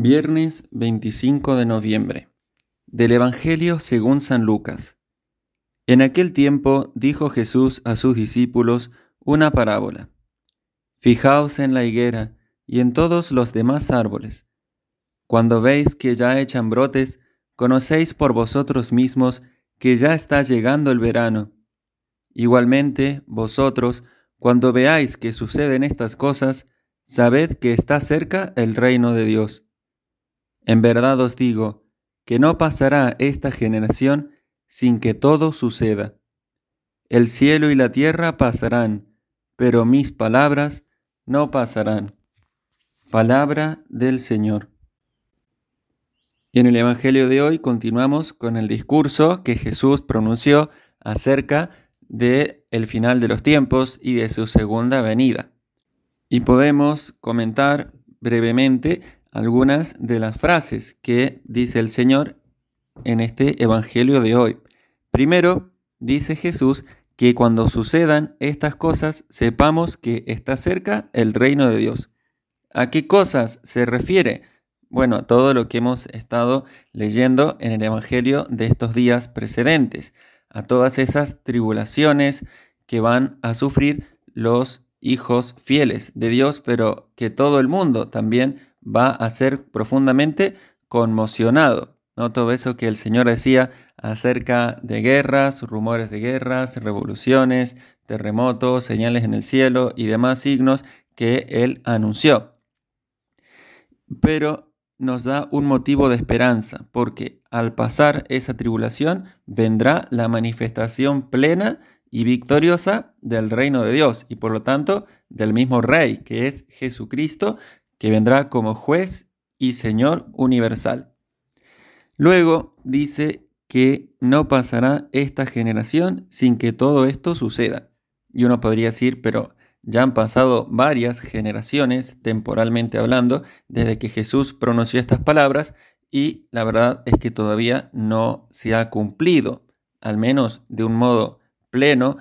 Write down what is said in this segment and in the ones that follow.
Viernes 25 de noviembre. Del Evangelio según San Lucas. En aquel tiempo dijo Jesús a sus discípulos una parábola. Fijaos en la higuera y en todos los demás árboles. Cuando veis que ya echan brotes, conocéis por vosotros mismos que ya está llegando el verano. Igualmente, vosotros, cuando veáis que suceden estas cosas, sabed que está cerca el reino de Dios. En verdad os digo que no pasará esta generación sin que todo suceda. El cielo y la tierra pasarán, pero mis palabras no pasarán. Palabra del Señor. Y en el Evangelio de hoy continuamos con el discurso que Jesús pronunció acerca de el final de los tiempos y de su segunda venida. Y podemos comentar brevemente algunas de las frases que dice el Señor en este Evangelio de hoy. Primero, dice Jesús que cuando sucedan estas cosas sepamos que está cerca el reino de Dios. ¿A qué cosas se refiere? Bueno, a todo lo que hemos estado leyendo en el Evangelio de estos días precedentes, a todas esas tribulaciones que van a sufrir los hijos fieles de Dios, pero que todo el mundo también va a ser profundamente conmocionado. ¿no? Todo eso que el Señor decía acerca de guerras, rumores de guerras, revoluciones, terremotos, señales en el cielo y demás signos que Él anunció. Pero nos da un motivo de esperanza, porque al pasar esa tribulación vendrá la manifestación plena y victoriosa del reino de Dios y por lo tanto del mismo Rey, que es Jesucristo, que vendrá como juez y Señor universal. Luego dice que no pasará esta generación sin que todo esto suceda. Y uno podría decir, pero ya han pasado varias generaciones, temporalmente hablando, desde que Jesús pronunció estas palabras y la verdad es que todavía no se ha cumplido, al menos de un modo pleno,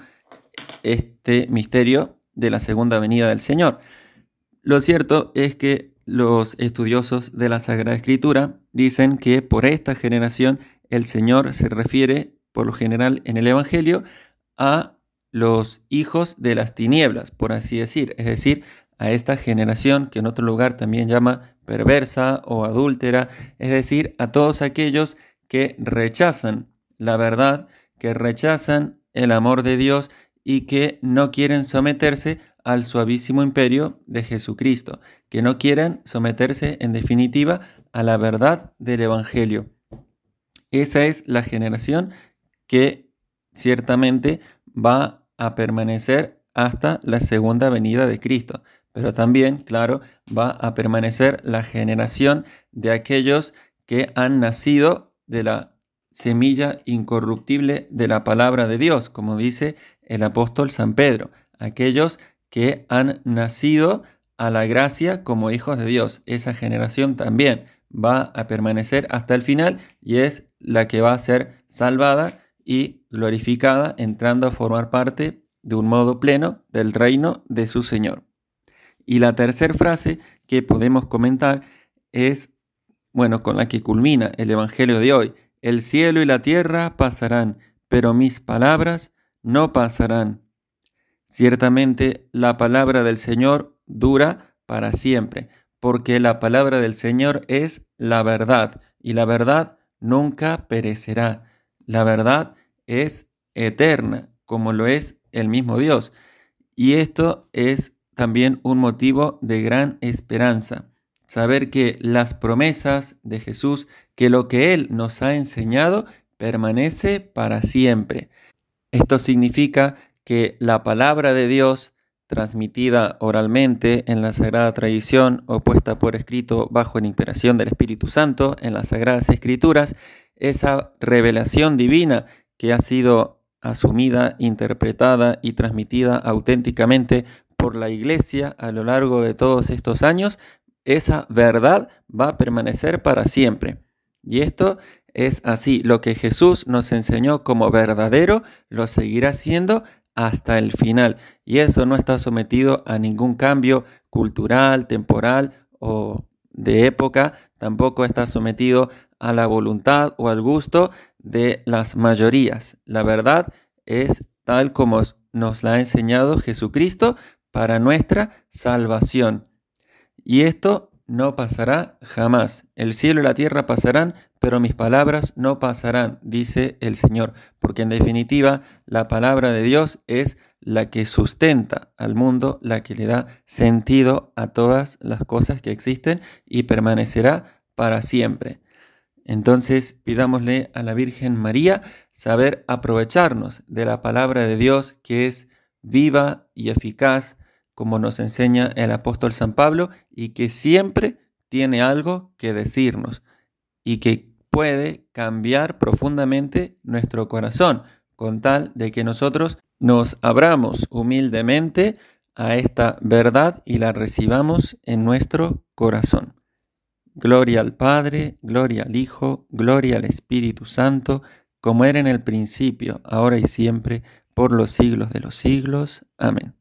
este misterio de la segunda venida del Señor. Lo cierto es que los estudiosos de la Sagrada Escritura dicen que por esta generación el Señor se refiere, por lo general en el Evangelio, a los hijos de las tinieblas, por así decir, es decir, a esta generación que en otro lugar también llama perversa o adúltera, es decir, a todos aquellos que rechazan la verdad, que rechazan el amor de Dios y que no quieren someterse al suavísimo imperio de Jesucristo, que no quieren someterse en definitiva a la verdad del Evangelio. Esa es la generación que ciertamente va a permanecer hasta la segunda venida de Cristo, pero también, claro, va a permanecer la generación de aquellos que han nacido de la semilla incorruptible de la palabra de Dios, como dice el apóstol San Pedro, aquellos que han nacido a la gracia como hijos de Dios. Esa generación también va a permanecer hasta el final y es la que va a ser salvada y glorificada entrando a formar parte de un modo pleno del reino de su Señor. Y la tercera frase que podemos comentar es, bueno, con la que culmina el Evangelio de hoy. El cielo y la tierra pasarán, pero mis palabras no pasarán. Ciertamente la palabra del Señor dura para siempre, porque la palabra del Señor es la verdad, y la verdad nunca perecerá. La verdad es eterna, como lo es el mismo Dios. Y esto es también un motivo de gran esperanza. Saber que las promesas de Jesús, que lo que Él nos ha enseñado, permanece para siempre. Esto significa que la palabra de Dios transmitida oralmente en la sagrada tradición o puesta por escrito bajo la inspiración del Espíritu Santo en las sagradas escrituras, esa revelación divina que ha sido asumida, interpretada y transmitida auténticamente por la Iglesia a lo largo de todos estos años, esa verdad va a permanecer para siempre. Y esto es así, lo que Jesús nos enseñó como verdadero, lo seguirá siendo hasta el final. Y eso no está sometido a ningún cambio cultural, temporal o de época, tampoco está sometido a la voluntad o al gusto de las mayorías. La verdad es tal como nos la ha enseñado Jesucristo para nuestra salvación. Y esto no pasará jamás. El cielo y la tierra pasarán, pero mis palabras no pasarán, dice el Señor, porque en definitiva la palabra de Dios es la que sustenta al mundo, la que le da sentido a todas las cosas que existen y permanecerá para siempre. Entonces pidámosle a la Virgen María saber aprovecharnos de la palabra de Dios que es viva y eficaz, como nos enseña el apóstol San Pablo, y que siempre tiene algo que decirnos y que puede cambiar profundamente nuestro corazón, con tal de que nosotros nos abramos humildemente a esta verdad y la recibamos en nuestro corazón. Gloria al Padre, gloria al Hijo, gloria al Espíritu Santo, como era en el principio, ahora y siempre, por los siglos de los siglos. Amén.